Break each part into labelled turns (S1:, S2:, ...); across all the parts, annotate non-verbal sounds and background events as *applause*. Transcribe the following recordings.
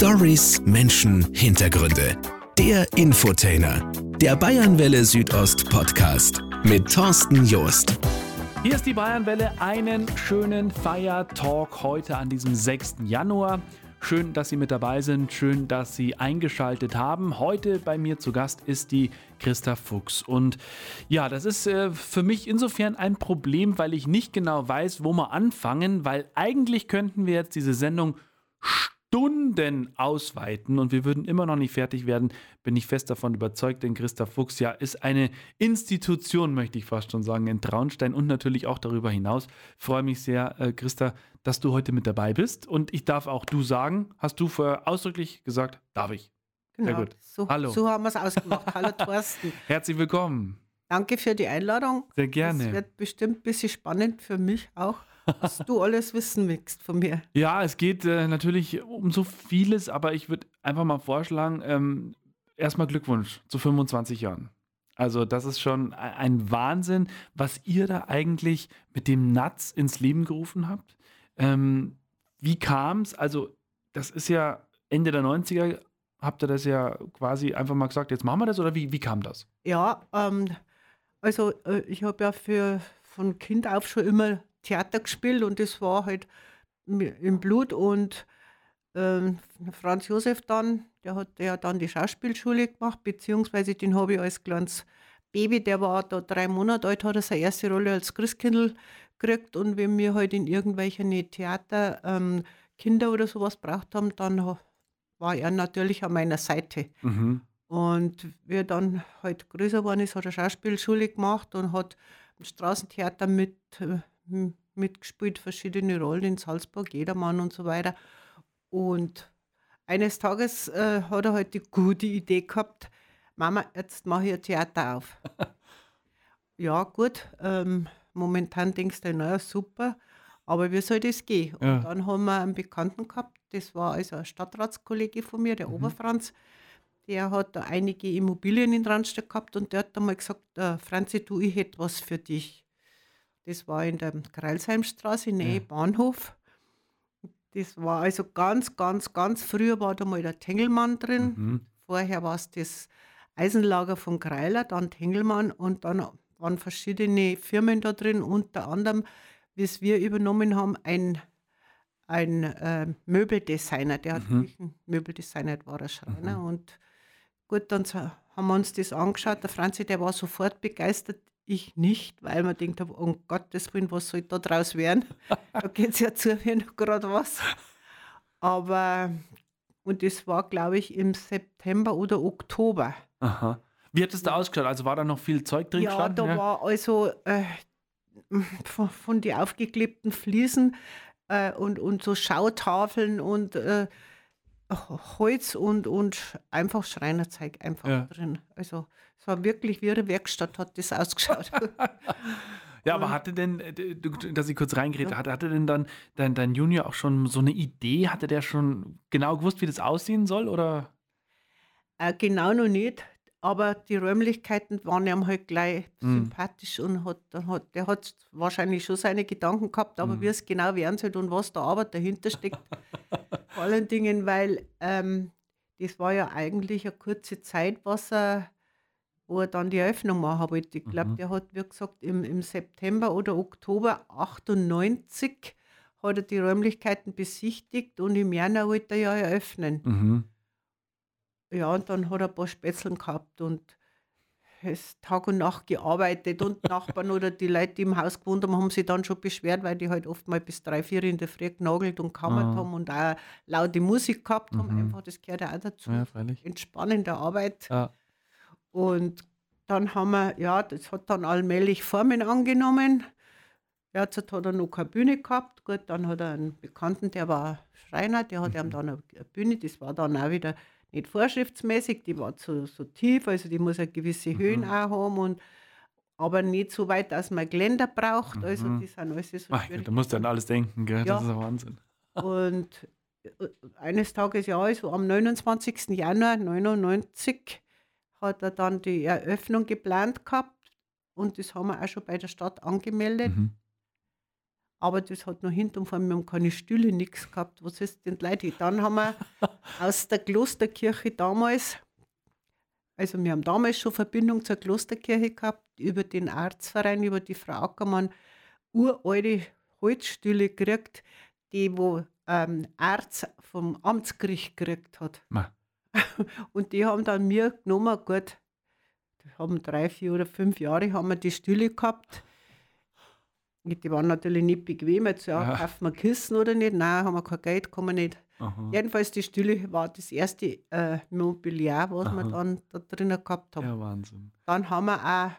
S1: Stories, Menschen, Hintergründe. Der Infotainer. Der Bayernwelle Südost Podcast mit Thorsten Joost.
S2: Hier ist die Bayernwelle. Einen schönen Feiertalk heute an diesem 6. Januar. Schön, dass Sie mit dabei sind. Schön, dass Sie eingeschaltet haben. Heute bei mir zu Gast ist die Christa Fuchs. Und ja, das ist äh, für mich insofern ein Problem, weil ich nicht genau weiß, wo wir anfangen, weil eigentlich könnten wir jetzt diese Sendung Stunden ausweiten und wir würden immer noch nicht fertig werden, bin ich fest davon überzeugt, denn Christa Fuchs ja ist eine Institution, möchte ich fast schon sagen, in Traunstein und natürlich auch darüber hinaus. Freue mich sehr, äh, Christa, dass du heute mit dabei bist und ich darf auch du sagen, hast du vorher ausdrücklich gesagt, darf ich.
S3: Genau, sehr gut. So, Hallo. so haben wir es ausgemacht. Hallo *laughs* Thorsten.
S2: Herzlich willkommen.
S3: Danke für die Einladung.
S2: Sehr gerne.
S3: Es wird bestimmt ein bisschen spannend für mich auch was du alles wissen willst von mir.
S2: Ja, es geht äh, natürlich um so vieles, aber ich würde einfach mal vorschlagen, ähm, erstmal Glückwunsch zu 25 Jahren. Also das ist schon ein Wahnsinn, was ihr da eigentlich mit dem Natz ins Leben gerufen habt. Ähm, wie kam es? Also das ist ja Ende der 90er, habt ihr das ja quasi einfach mal gesagt, jetzt machen wir das oder wie, wie kam das?
S3: Ja, ähm, also äh, ich habe ja für, von Kind auf schon immer Theater gespielt und das war halt im Blut und ähm, Franz Josef dann, der hat ja dann die Schauspielschule gemacht, beziehungsweise den habe ich als kleines Baby, der war da drei Monate alt, hat er seine erste Rolle als Christkindl gekriegt und wenn wir halt in irgendwelchen Theater ähm, Kinder oder sowas braucht haben, dann war er natürlich an meiner Seite. Mhm. Und wie dann halt größer geworden ist, hat er Schauspielschule gemacht und hat im Straßentheater mit äh, mitgespielt, verschiedene Rollen in Salzburg, Jedermann und so weiter. Und eines Tages äh, hat er halt die gute Idee gehabt, Mama, jetzt mache ich ein Theater auf. *laughs* ja, gut, ähm, momentan denkst du, naja, super, aber wie soll das gehen? Ja. Und dann haben wir einen Bekannten gehabt, das war also ein Stadtratskollege von mir, der mhm. Oberfranz, der hat da einige Immobilien in Randstadt gehabt und der hat einmal gesagt, äh, Franzi, du, ich hätte was für dich. Das war in der Kreilsheimstraße, Nähe ja. Bahnhof. Das war also ganz, ganz, ganz früher war da mal der Tengelmann drin. Mhm. Vorher war es das Eisenlager von Kreiler, dann Tengelmann und dann waren verschiedene Firmen da drin, unter anderem, wie es wir übernommen haben, ein, ein äh, Möbeldesigner, der hat mhm. ein Möbeldesigner, war ein Schreiner. Mhm. Und gut, dann haben wir uns das angeschaut. Der Franzi, der war sofort begeistert. Ich nicht, weil man denkt, um Gottes Willen, was soll da draus werden? da geht es ja zu wie noch gerade was. Aber, und das war, glaube ich, im September oder Oktober.
S2: Aha. Wie hat es da ausgeschaut? Also war da noch viel Zeug drin
S3: ja, gestanden? Da ja, da war also äh, von, von den aufgeklebten Fliesen äh, und, und so Schautafeln und äh, Holz und, und einfach Schreinerzeug einfach ja. drin. Also es war wirklich wie eine Werkstatt, hat das ausgeschaut. *laughs*
S2: ja, aber hatte denn, äh, dass ich kurz reingerede, ja. hatte, hatte denn dann dein, dein Junior auch schon so eine Idee? Hatte der schon genau gewusst, wie das aussehen soll? Oder?
S3: Äh, genau noch nicht. Aber die Räumlichkeiten waren ihm halt gleich mhm. sympathisch und hat, hat, der hat wahrscheinlich schon seine Gedanken gehabt, aber mhm. wie es genau werden soll und was da Arbeit dahinter steckt. *laughs* Vor allen Dingen, weil ähm, das war ja eigentlich eine kurze Zeit, was er, wo er dann die Eröffnung machen wollte. Ich glaube, mhm. der hat, wie gesagt, im, im September oder Oktober 98 hat er die Räumlichkeiten besichtigt und im Januar wollte er ja eröffnen. Mhm. Ja, und dann hat er ein paar Spätzeln gehabt und ist Tag und Nacht gearbeitet und Nachbarn oder die Leute, die im Haus gewohnt haben, haben sich dann schon beschwert, weil die halt oft mal bis drei, vier in der Früh genagelt und kammert ah. haben und auch laute Musik gehabt haben. Mhm. Einfach, das gehört ja auch dazu. Ja, freilich. Entspannende Arbeit. Ja. Und dann haben wir, ja, das hat dann allmählich Formen angenommen. Jetzt hat er noch keine Bühne gehabt. Gut, dann hat er einen Bekannten, der war Schreiner, der hat mhm. ihm dann eine Bühne, das war dann auch wieder nicht vorschriftsmäßig, die war so, so tief, also die muss eine gewisse mhm. Höhen auch haben und aber nicht so weit, dass man Geländer braucht. Also mhm. die sind alles so
S2: Ach, Da musst du an alles denken, gell? Ja. das ist ein Wahnsinn.
S3: Und äh, eines Tages, ja, also am 29. Januar 1999 hat er dann die Eröffnung geplant gehabt und das haben wir auch schon bei der Stadt angemeldet. Mhm. Aber das hat noch hinten vor wir haben keine Stühle, nichts gehabt. Was ist denn Leute? Dann haben wir *laughs* aus der Klosterkirche damals, also wir haben damals schon Verbindung zur Klosterkirche gehabt, über den Arztverein, über die Frau Ackermann, uralte Holzstühle gekriegt, die wo ähm, Arzt vom Amtsgericht gekriegt hat.
S2: Ma. *laughs*
S3: Und die haben dann mir genommen, gut, die haben drei, vier oder fünf Jahre haben wir die Stühle gehabt. Die waren natürlich nicht bequem, jetzt ja,
S2: Ja.
S3: kaufen wir Kissen oder nicht? Nein, haben wir kein Geld, kann man nicht.
S2: Aha.
S3: Jedenfalls, die Stühle war das erste äh, Mobiliar, was wir
S2: Aha.
S3: dann da drinnen gehabt haben.
S2: Ja, Wahnsinn.
S3: Dann haben wir auch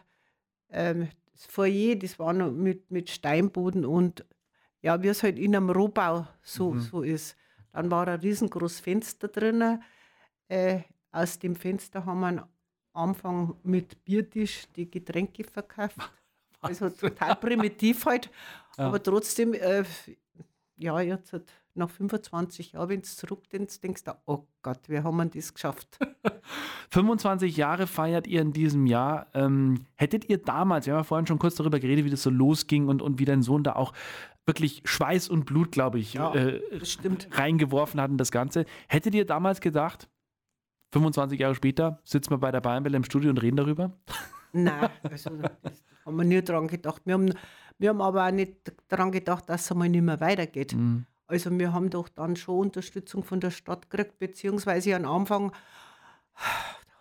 S3: ähm, das Foyer, das war noch mit, mit Steinboden und ja, wie es halt in einem Rohbau so,
S2: Mhm.
S3: so ist. Dann war ein riesengroßes Fenster drinnen. Äh, aus dem Fenster haben wir am Anfang mit Biertisch die Getränke verkauft. *laughs* Also total primitiv halt.
S2: Ja.
S3: Aber trotzdem, äh, ja, jetzt halt nach 25 Jahren, wenn du zurückdenkst, denkst du, oh Gott, wie haben wir das geschafft? *laughs*
S2: 25 Jahre feiert ihr in diesem Jahr. Ähm, hättet ihr damals, wir haben ja vorhin schon kurz darüber geredet, wie das so losging und, und wie dein Sohn da auch wirklich Schweiß und Blut, glaube ich,
S3: Ja,
S2: äh, reingeworfen hat in das Ganze. Hättet ihr damals gedacht, 25 Jahre später sitzen wir bei der Bayernwelle im Studio und reden darüber?
S3: Nein, also das haben wir nie dran gedacht. Wir haben, wir haben aber auch nicht daran gedacht, dass es einmal nicht mehr weitergeht.
S2: Mhm.
S3: Also wir haben doch dann schon Unterstützung von der Stadt gekriegt, beziehungsweise am Anfang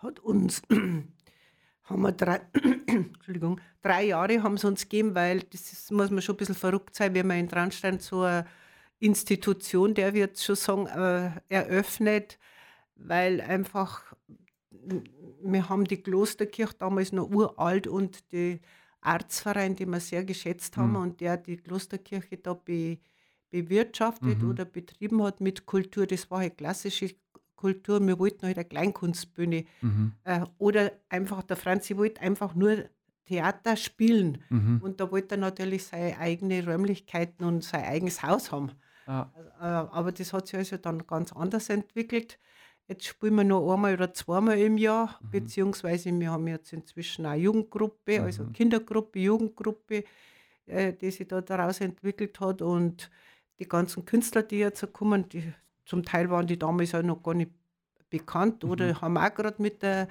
S3: hat uns, *clears throat* haben wir drei, *clears throat* Entschuldigung, drei Jahre haben sie uns gegeben, weil das ist, muss man schon ein bisschen verrückt sein, wenn man in Traunstein so eine Institution, der wird schon sagen, äh, eröffnet, weil einfach, wir haben die Klosterkirche damals noch uralt und die Arztverein, den wir sehr geschätzt haben
S2: Mhm.
S3: und der die Klosterkirche da be, bewirtschaftet
S2: Mhm.
S3: oder betrieben hat mit Kultur, das war halt klassische Kultur. Wir wollten halt eine Kleinkunstbühne.
S2: Mhm.
S3: Äh, oder einfach, der Franzi wollte einfach nur Theater spielen.
S2: Mhm.
S3: Und da wollte er natürlich seine eigenen Räumlichkeiten und sein eigenes Haus haben.
S2: Ja.
S3: Äh, aber das hat sich also dann ganz anders entwickelt. Jetzt spielen wir noch einmal oder zweimal im Jahr,
S2: Mhm.
S3: beziehungsweise wir haben jetzt inzwischen eine Jugendgruppe, also
S2: Mhm.
S3: Kindergruppe, Jugendgruppe, äh, die sich da daraus entwickelt hat. Und die ganzen Künstler, die jetzt kommen, die, zum Teil waren die damals auch noch gar nicht bekannt oder
S2: Mhm.
S3: haben auch gerade mit der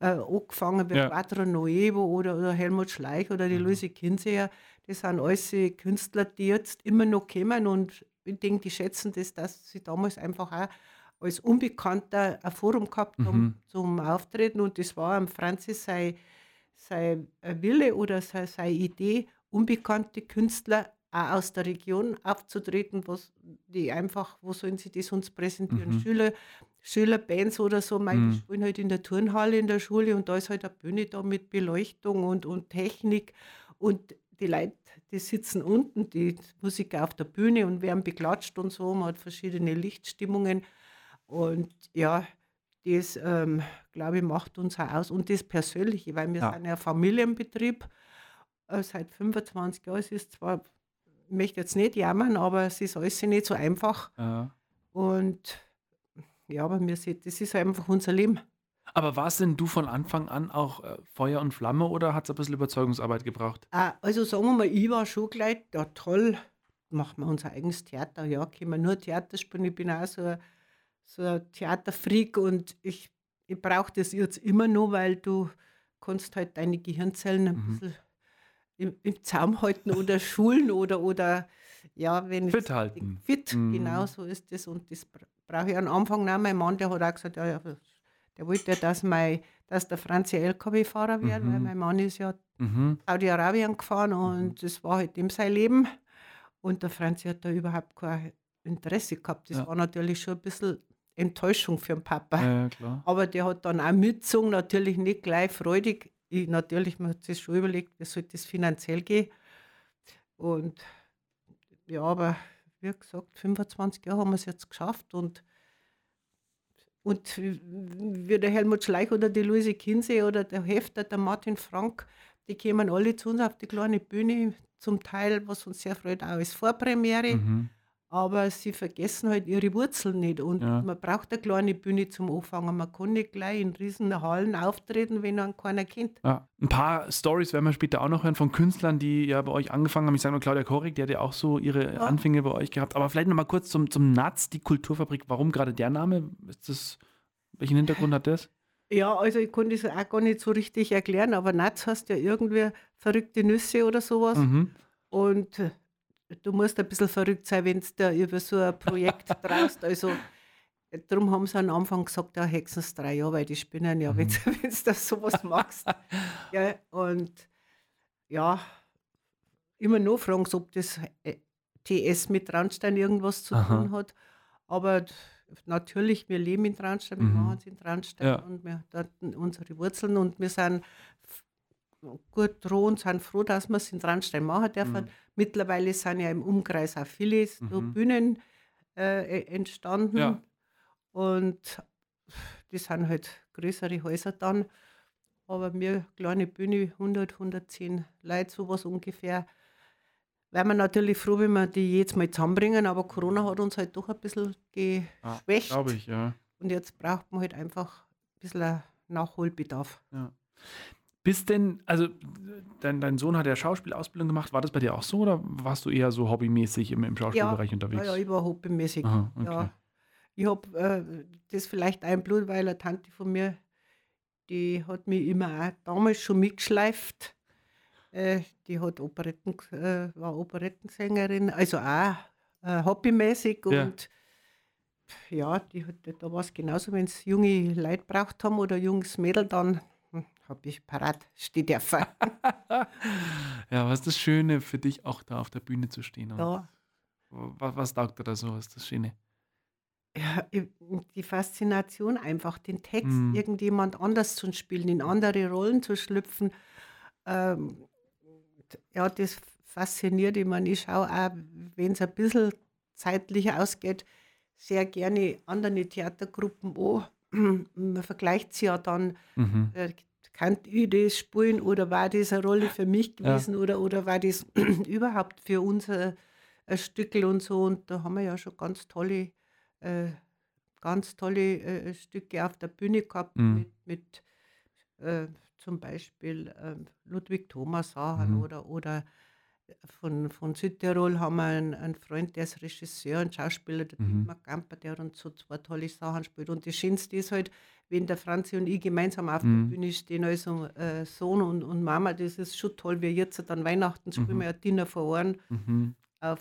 S3: äh, angefangen, wie
S2: Ja.
S3: Quattro Nuevo oder, oder Helmut Schleich oder die
S2: Mhm.
S3: Luise Kinseher. Das sind alles Künstler, die jetzt immer noch kommen und ich denke, die schätzen das, dass sie damals einfach auch als Unbekannter ein Forum gehabt
S2: Mhm.
S3: zum Auftreten und das war am Franzis sein, sein Wille oder sei- seine Idee, unbekannte Künstler auch aus der Region aufzutreten, was die einfach, wo sollen sie das uns präsentieren?
S2: Mhm.
S3: Schüler, Schülerbands oder so, mein,
S2: Mhm.
S3: die spielen halt in der Turnhalle in der Schule und da ist halt eine Bühne da mit Beleuchtung und, und Technik und die Leute, die sitzen unten, die Musiker auf der Bühne und werden beklatscht und so, man hat verschiedene Lichtstimmungen und ja, das, ähm, glaube ich, macht uns auch aus und das Persönliche, weil wir
S2: Ja.
S3: sind ja ein Familienbetrieb äh, seit 25 Jahren. Es ist zwar, ich möchte jetzt nicht jammern, aber es ist alles nicht so einfach
S2: Ja.
S3: und ja, aber wir sehen, das ist einfach unser Leben.
S2: Aber warst denn du von Anfang an auch äh, Feuer und Flamme oder hat es ein bisschen Überzeugungsarbeit gebraucht?
S3: Ah, Also sagen wir mal, ich war schon gleich, ja toll, machen wir unser eigenes Theater. Ja, können wir nur Theater spielen. Ich bin auch so ein, so ein Theaterfreak und ich, ich brauche das jetzt immer nur, weil du kannst halt deine Gehirnzellen ein
S2: Mhm.
S3: bisschen im, im Zaum halten oder schulen oder, oder ja, wenn
S2: Fit halten.
S3: Fit,
S2: Mhm.
S3: genau so ist das. Und das bra- brauche ich am Anfang noch. Mein Mann, der hat auch gesagt, ja, ja, der wollte ja, dass, mein, dass der Franzi LKW-Fahrer wird, weil
S2: Mhm.
S3: mein Mann ist ja
S2: Mhm.
S3: Saudi-Arabien gefahren und das war halt ihm sein Leben. Und der Franzi hat da überhaupt kein Interesse gehabt. Das
S2: Ja.
S3: war natürlich schon ein bisschen Enttäuschung für den Papa.
S2: Ja.
S3: Aber der hat dann auch mitgezogen, natürlich nicht gleich freudig. Ich, natürlich, man hat sich schon überlegt, wie soll das finanziell gehen. Und ja, aber wie gesagt, 25 Jahre haben wir es jetzt geschafft und und wie der Helmut Schleich oder die Luise Kinsey oder der Hefter, der Martin Frank, die kämen alle zu uns auf die kleine Bühne, zum Teil, was uns sehr freut, auch als Vorpremiere.
S2: Mhm.
S3: Aber sie vergessen halt ihre Wurzeln nicht. Und
S2: Ja.
S3: man braucht eine kleine Bühne zum Anfangen. Man kann nicht gleich in riesen Hallen auftreten, wenn einen keiner kennt.
S2: Ja, ein paar Stories werden wir später auch noch hören von Künstlern, die ja bei euch angefangen haben. Ich sage nur Claudia Korik, die hat ja auch so ihre
S3: Ja.
S2: Anfänge bei euch gehabt. Aber vielleicht noch mal kurz zum, zum Natz, die Kulturfabrik. Warum gerade der Name? Ist das, welchen Hintergrund hat das?
S3: Ja, also ich kann das auch gar nicht so richtig erklären, aber Natz heißt ja irgendwie verrückte Nüsse oder sowas.
S2: Mhm.
S3: Und du musst ein bisschen verrückt sein, wenn du da über so ein Projekt *laughs* traust. Also darum haben sie am Anfang gesagt, ja, Hexens drei Jahre, weil die spinnen ja, wenn du *laughs* das sowas machst. *laughs* ja, und ja, immer noch fragen sie, ob das äh, TS mit Traunstein irgendwas zu
S2: Aha.
S3: tun hat. Aber natürlich, wir leben in Traunstein, wir
S2: Mhm.
S3: machen es in Traunstein
S2: Ja.
S3: und wir dort unsere Wurzeln und wir sind gut dran und sind froh, dass wir es in Traunstein machen dürfen.
S2: Mhm.
S3: Mittlerweile sind ja im Umkreis auch viele so
S2: Mhm.
S3: Bühnen äh, e- entstanden.
S2: Ja.
S3: Und die sind halt größere Häuser dann. Aber mir, kleine Bühne, 100, 110 Leute, sowas ungefähr. Wären wir natürlich froh, wenn wir die jetzt mal zusammenbringen, aber Corona hat uns halt doch ein bisschen geschwächt.
S2: Glaube ich, ja.
S3: Und jetzt braucht man halt einfach ein bisschen Nachholbedarf.
S2: Bist denn, also dein, dein Sohn hat ja Schauspielausbildung gemacht. War das bei dir auch so oder warst du eher so hobbymäßig im, im Schauspielbereich
S3: Ja,
S2: unterwegs?
S3: ja, ich war hobbymäßig.
S2: Aha, okay.
S3: Ja. Ich habe äh, das vielleicht ein Blut, weil eine Tante von mir, die hat mich immer auch damals schon mitgeschleift. Äh, die hat Operetten, äh, war Operettensängerin, also auch äh, hobbymäßig.
S2: Ja.
S3: Und ja, die da war es genauso, wenn es junge Leute braucht haben oder junges Mädel, dann habe ich parat stehen dürfen. *laughs*
S2: Ja, was ist das Schöne für dich, auch da auf der Bühne zu stehen?
S3: Ja.
S2: was, was taugt dir da so? Was ist das Schöne?
S3: Ja, die Faszination einfach, den Text
S2: Mhm.
S3: irgendjemand anders zu spielen, in andere Rollen zu schlüpfen. Ähm, ja, das fasziniert. Ich meine, ich schaue auch, wenn es ein bisschen zeitlich ausgeht, sehr gerne andere Theatergruppen an. *clears throat* Man vergleicht sie ja dann,
S2: Mhm.
S3: äh, kann ich das spielen oder war das eine Rolle für mich
S2: Ja.
S3: gewesen oder, oder war das *clears throat* überhaupt für uns ein, ein Stückel und so. Und da haben wir ja schon ganz tolle, äh, ganz tolle äh, Stücke auf der Bühne gehabt
S2: Mhm.
S3: mit, mit äh, zum Beispiel ähm, Ludwig Thomas Sahan
S2: Mhm.
S3: oder, oder von, von Südtirol haben wir einen, einen Freund, der ist Regisseur und Schauspieler, der
S2: Mhm.
S3: Dietmar Gamper, der hat uns so zwei tolle Sachen spielt. Und das Schönste ist halt, wenn der Franzi und ich gemeinsam auf
S2: Mhm.
S3: der Bühne stehen, also äh, Sohn und, und Mama, das ist schon toll. Wir jetzt an Weihnachten spielen
S2: Mhm.
S3: wir ja Dinner vor Ohren
S2: Mhm.
S3: auf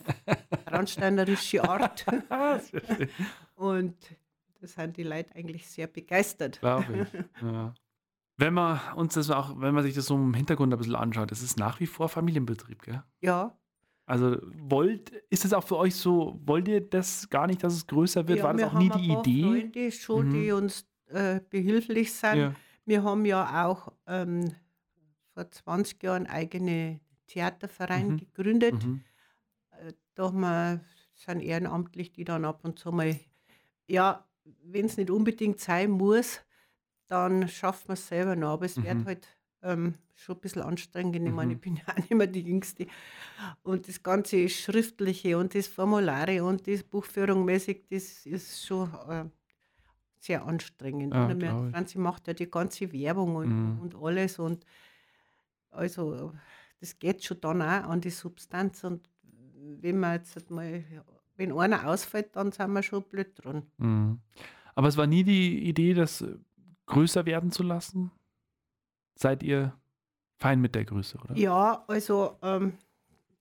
S3: traunsteinerische Art. *laughs* Und da sind die Leute eigentlich sehr begeistert.
S2: Glaube ich. Ja. Wenn man uns das auch, wenn man sich das so im Hintergrund ein bisschen anschaut, das ist nach wie vor Familienbetrieb, gell?
S3: Ja,
S2: Also wollt, ist es auch für euch so, wollt ihr das gar nicht, dass es größer wird?
S3: ja
S2: War das
S3: wir
S2: auch nie die Idee?
S3: Freunde schon,
S2: Mhm.
S3: die uns äh, behilflich sind.
S2: Ja.
S3: Wir haben ja auch ähm, vor 20 Jahren eigene Theaterverein
S2: Mhm.
S3: gegründet.
S2: Mhm.
S3: Äh, Da haben wir, sind ehrenamtlich, die dann ab und zu mal, ja, wenn es nicht unbedingt sein muss, dann schafft man es selber noch. Aber es wird
S2: Mhm.
S3: halt ähm, schon ein bisschen anstrengend. Ich meine, ich
S2: Mhm.
S3: bin *laughs* ja auch nicht mehr die Jüngste. Und das ganze Schriftliche und das Formulare und das Buchführung mäßig, das ist schon äh, sehr anstrengend.
S2: Ja,
S3: Und
S2: glaub ich.
S3: Franzi macht ja die ganze Werbung und,
S2: Mhm.
S3: und alles. Und also das geht schon dann auch an die Substanz. Und wenn man jetzt halt mal, wenn einer ausfällt, dann sind wir schon blöd dran.
S2: Mhm. Aber es war nie die Idee, das äh, größer werden zu lassen? Seid ihr fein mit der Größe, oder?
S3: Ja, also ähm,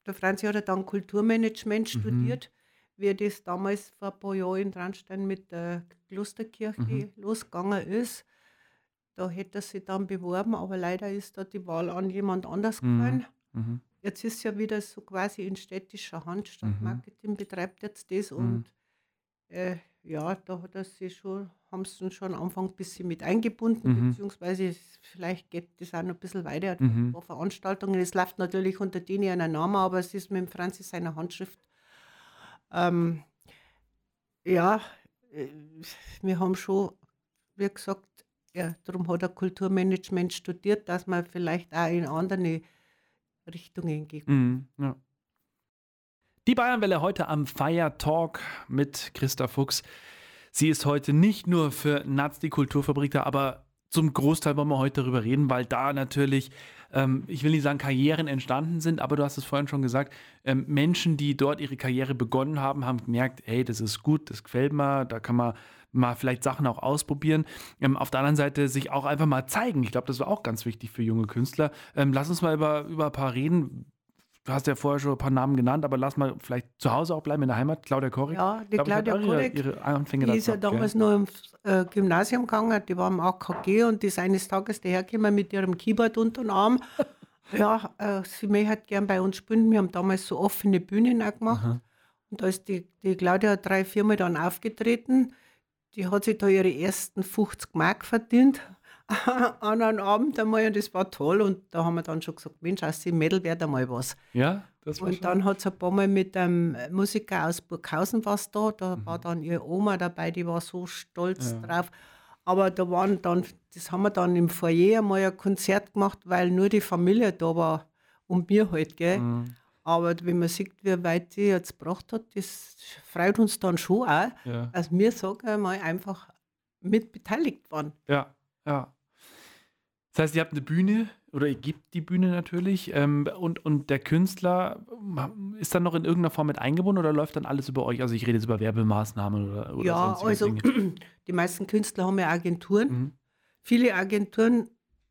S3: der Franzi hat ja dann Kulturmanagement
S2: Mhm.
S3: studiert, wie das damals vor ein paar Jahren in Dranstein mit der Klosterkirche
S2: Mhm.
S3: losgegangen ist. Da hätte er sich dann beworben, aber leider ist da die Wahl an jemand anders
S2: Mhm.
S3: gefallen.
S2: Mhm.
S3: Jetzt ist ja wieder so quasi in städtischer Hand.
S2: Mhm.
S3: Stadtmarketing betreibt jetzt das
S2: Mhm.
S3: und äh, ja, da hat er sich schon, haben sie schon am Anfang ein bisschen mit eingebunden,
S2: Mhm.
S3: beziehungsweise vielleicht geht das auch noch ein bisschen weiter. Er
S2: Mhm.
S3: ein paar Veranstaltungen. Es läuft natürlich unter denen einen Namen, aber es ist mit dem Franzi seiner Handschrift. Ähm, ja, äh, wir haben schon, wie gesagt, ja, darum hat er Kulturmanagement studiert, dass man vielleicht auch in andere Richtungen geht.
S2: Mhm. Ja. Die Bayernwelle heute am Fire Talk mit Christa Fuchs. Sie ist heute nicht nur für Naz die Kulturfabrik da, aber zum Großteil wollen wir heute darüber reden, weil da natürlich, ähm, ich will nicht sagen, Karrieren entstanden sind, aber du hast es vorhin schon gesagt, ähm, Menschen, die dort ihre Karriere begonnen haben, haben gemerkt, hey, das ist gut, das gefällt mir, da kann man mal vielleicht Sachen auch ausprobieren. Ähm, auf der anderen Seite sich auch einfach mal zeigen. Ich glaube, das war auch ganz wichtig für junge Künstler. Ähm, lass uns mal über, über ein paar reden. Du hast ja vorher schon ein paar Namen genannt, aber lass mal vielleicht zu Hause auch bleiben in der Heimat. Claudia Korik.
S3: Ja, die
S2: glaub,
S3: Claudia
S2: ihre,
S3: Korik,
S2: ihre Anfänge
S3: die ist ja damals
S2: gell?
S3: noch ins äh, Gymnasium gegangen, die war im AKG und die ist eines Tages dahergekommen mit ihrem Keyboard unter den Arm. *laughs* ja, äh, sie möchte halt gern bei uns spielen. Wir haben damals so offene Bühnen auch gemacht.
S2: Aha.
S3: Und da ist die, die Claudia drei, viermal dann aufgetreten. Die hat sich da ihre ersten 50 Mark verdient *laughs* an einem Abend einmal und das war toll. Und da haben wir dann schon gesagt, Mensch, aus dem Mädel wird einmal was.
S2: Ja, das war
S3: Und
S2: schon.
S3: dann hat es ein paar Mal mit einem Musiker aus Burghausen was da. Da
S2: Mhm.
S3: war dann ihre Oma dabei, die war so stolz drauf. Aber da waren dann, das haben wir dann im Foyer einmal ein Konzert gemacht, weil nur die Familie da war und wir halt, gell.
S2: Mhm.
S3: Aber wenn man sieht, wie weit sie jetzt gebracht hat, das freut uns dann schon auch,
S2: Ja.
S3: dass wir, sagen wir mal, einfach mit beteiligt waren.
S2: Ja, ja. Das heißt, ihr habt eine Bühne oder ihr gebt die Bühne natürlich ähm, und, und der Künstler ist dann noch in irgendeiner Form mit eingebunden oder läuft dann alles über euch? Also ich rede jetzt über Werbemaßnahmen oder, oder
S3: ja, also
S2: Dinge. *clears throat*
S3: die meisten Künstler haben ja Agenturen.
S2: Mhm.
S3: Viele Agenturen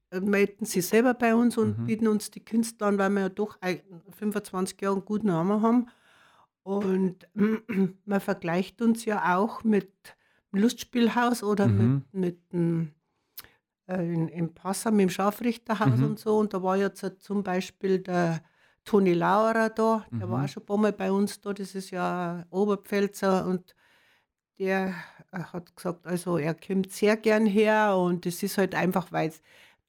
S3: äh, melden sich selber bei uns und
S2: Mhm.
S3: bieten uns die Künstler an, weil wir ja doch ein- 25 Jahre einen guten Namen haben. Und *clears throat* man vergleicht uns ja auch mit dem Lustspielhaus oder
S2: Mhm.
S3: mit, mit dem, in, in Passau mit dem Scharfrichterhaus
S2: Mhm.
S3: und so. Und da war jetzt äh, zum Beispiel der Toni Lauerer da, der war
S2: Mhm.
S3: auch schon ein paar Mal bei uns da, das ist ja Oberpfälzer und der äh, hat gesagt, also er kommt sehr gern her und es ist halt einfach, weil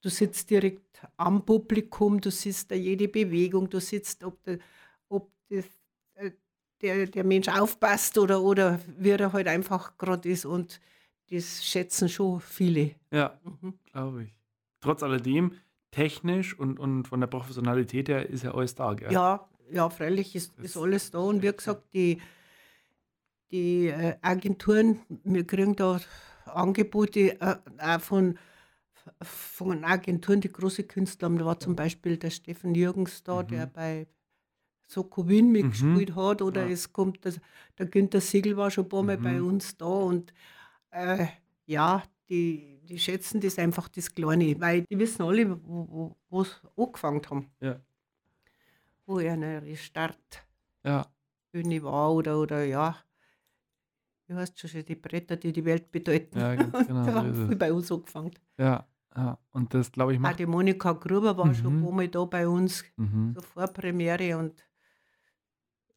S3: du sitzt direkt am Publikum, du siehst da jede Bewegung, du sitzt, ob, der, ob das, äh, der, der Mensch aufpasst oder, oder wie er halt einfach gerade ist und das schätzen schon viele.
S2: Ja,
S3: Mhm.
S2: glaube ich. Trotz alledem, technisch und, und von der Professionalität her ist ja alles da, gell?
S3: Ja, ja, freilich ist, ist alles da. Und wie gesagt, die, die äh, Agenturen, wir kriegen da Angebote äh, auch von, von Agenturen, die große Künstler haben. Da war zum Beispiel der Steffen Jürgens da, der bei Soko Wien mitgespielt hat. Oder
S2: Ja.
S3: es kommt, das, der Günther Siegel war schon ein paar Mal bei
S2: Mhm.
S3: uns da. Und äh, ja, die, die schätzen das einfach, das Kleine, weil die wissen alle, wo sie angefangen haben
S2: Ja.
S3: wo er eine Startbühne
S2: Ja,
S3: war oder, oder ja, wie heißt schon, die Bretter, die die Welt bedeuten.
S2: ja ganz *laughs* genau.
S3: da haben viel bei uns angefangen.
S2: Ja, ja. Und das, glaube ich,
S3: Auch
S2: macht.
S3: die Monika Gruber war schon
S2: Mhm.
S3: ein paar Mal da bei uns,
S2: Mhm.
S3: so Vorpremiere und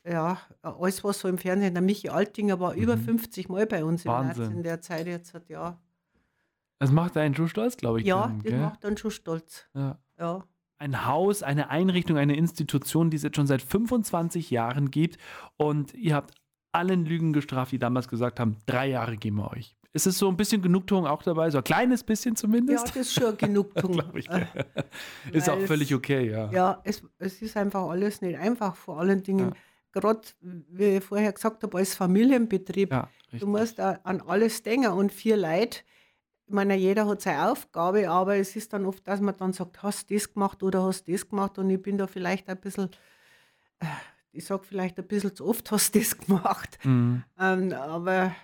S3: ja, alles was so im Fernsehen. Der Michi Altinger war über
S2: Mhm.
S3: 50 Mal bei uns im März
S2: Wahnsinn.
S3: in der Zeit jetzt hat ja.
S2: Das macht einen schon stolz, glaube ich.
S3: Ja,
S2: dann,
S3: das
S2: gell?
S3: macht dann schon stolz.
S2: Ja.
S3: Ja.
S2: ein Haus, eine Einrichtung, eine Institution, die es jetzt schon seit 25 Jahren gibt. Und ihr habt allen Lügen gestraft, die damals gesagt haben, drei Jahre geben wir euch. Ist es so ein bisschen Genugtuung auch dabei? So ein kleines bisschen
S3: ja,
S2: zumindest?
S3: das ist schon Genugtuung. *laughs*
S2: Ich. *laughs* Ist auch völlig okay, ja.
S3: Ja, es, es ist einfach alles nicht einfach. Vor allen Dingen, gerade wie ich vorher gesagt habe, als Familienbetrieb,
S2: Ja,
S3: du musst an alles denken und vier Leute. Ich meine, jeder hat seine Aufgabe, aber es ist dann oft, dass man dann sagt, hast du das gemacht oder hast du das gemacht und ich bin da vielleicht ein bisschen, äh, ich sage vielleicht ein bisschen zu oft, hast du das gemacht.
S2: Mhm.
S3: Ähm, aber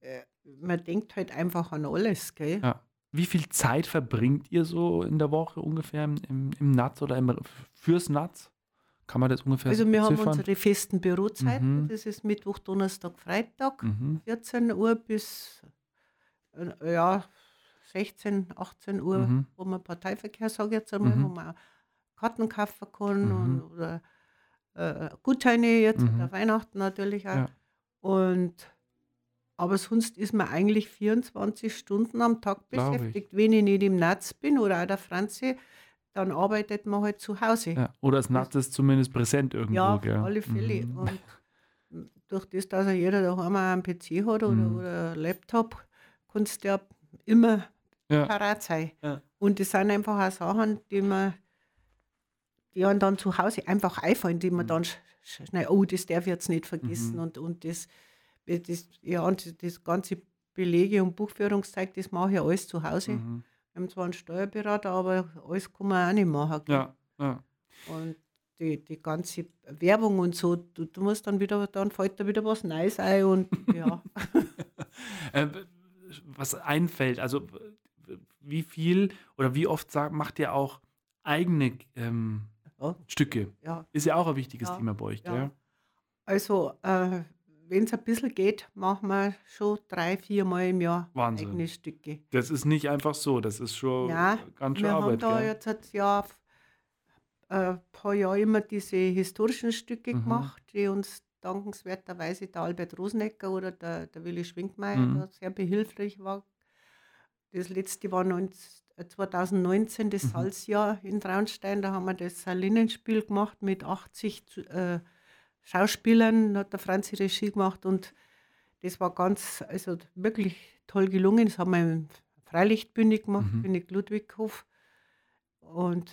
S3: äh, man denkt halt einfach an alles, gell?
S2: Ja. Wie viel Zeit verbringt ihr so in der Woche ungefähr im, im, im Natz oder im, fürs Natz? Kann man das ungefähr
S3: Also wir haben
S2: beziffern?
S3: unsere festen Bürozeiten,
S2: Mhm.
S3: das ist Mittwoch, Donnerstag, Freitag.
S2: Mhm.
S3: 14 Uhr bis äh, ja, 16, 18 Uhr,
S2: Mhm.
S3: wo man Parteiverkehr, sage ich jetzt einmal,
S2: Mhm.
S3: wo man Karten kaufen kann
S2: Mhm.
S3: und, oder äh, Gutscheine jetzt
S2: Mhm.
S3: oder Weihnachten natürlich auch.
S2: Ja.
S3: Und aber sonst ist man eigentlich 24 Stunden am Tag beschäftigt. Wenn ich nicht im Netz bin oder auch der Franzi, dann arbeitet man halt zu Hause.
S2: Ja. Oder das Natz ist zumindest präsent irgendwo.
S3: Ja,
S2: gell?
S3: auf alle Fälle.
S2: Mhm.
S3: Und durch das, dass ja jeder daheim auch einen PC hat oder,
S2: Mhm.
S3: oder einen Laptop, kannst du ja immer
S2: Ja.
S3: parat sein.
S2: Ja.
S3: Und das sind einfach auch Sachen, die man, die einem dann zu Hause einfach einfallen, die man
S2: Mhm.
S3: dann sch schnell, oh, das darf ich jetzt nicht vergessen.
S2: Mhm.
S3: Und, und das, das, ja, und das ganze Belege und Buchführungszeug, das mache ich alles zu Hause.
S2: Mhm.
S3: Wir haben zwar einen Steuerberater, aber alles kann man auch nicht machen.
S2: Ja, ja.
S3: Und die, die ganze Werbung und so, du, du musst dann wieder, dann fällt da wieder was Neues ein und *laughs* ja.
S2: Äh, was einfällt, also wie viel oder wie oft sagt, macht ihr auch eigene ähm,
S3: ja,
S2: Stücke?
S3: ja.
S2: Ist ja auch ein wichtiges
S3: Ja,
S2: Thema bei euch,
S3: ja.
S2: gell?
S3: Also, äh, wenn es ein bisschen geht, machen wir schon drei, vier Mal im Jahr
S2: Wahnsinn.
S3: eigene Stücke.
S2: Das ist nicht einfach so, das ist schon
S3: Ja,
S2: ganz schön
S3: Wir haben
S2: Arbeit,
S3: da
S2: gell?
S3: jetzt ein Jahr, äh, paar Jahre immer diese historischen Stücke
S2: Mhm.
S3: gemacht, die uns dankenswerterweise der Albert Rosenecker oder der, der Willi Schwinkmeier
S2: Mhm.
S3: sehr behilflich war. Das letzte war 19, äh, 2019, das
S2: Mhm.
S3: Salzjahr in Traunstein. Da haben wir das Salinenspiel gemacht mit 80 zu- äh, Schauspielern, hat der Franzi Regie gemacht und das war ganz, also wirklich toll gelungen. Das haben wir im Freilichtbühne gemacht,
S2: Mhm.
S3: König Ludwighof. Und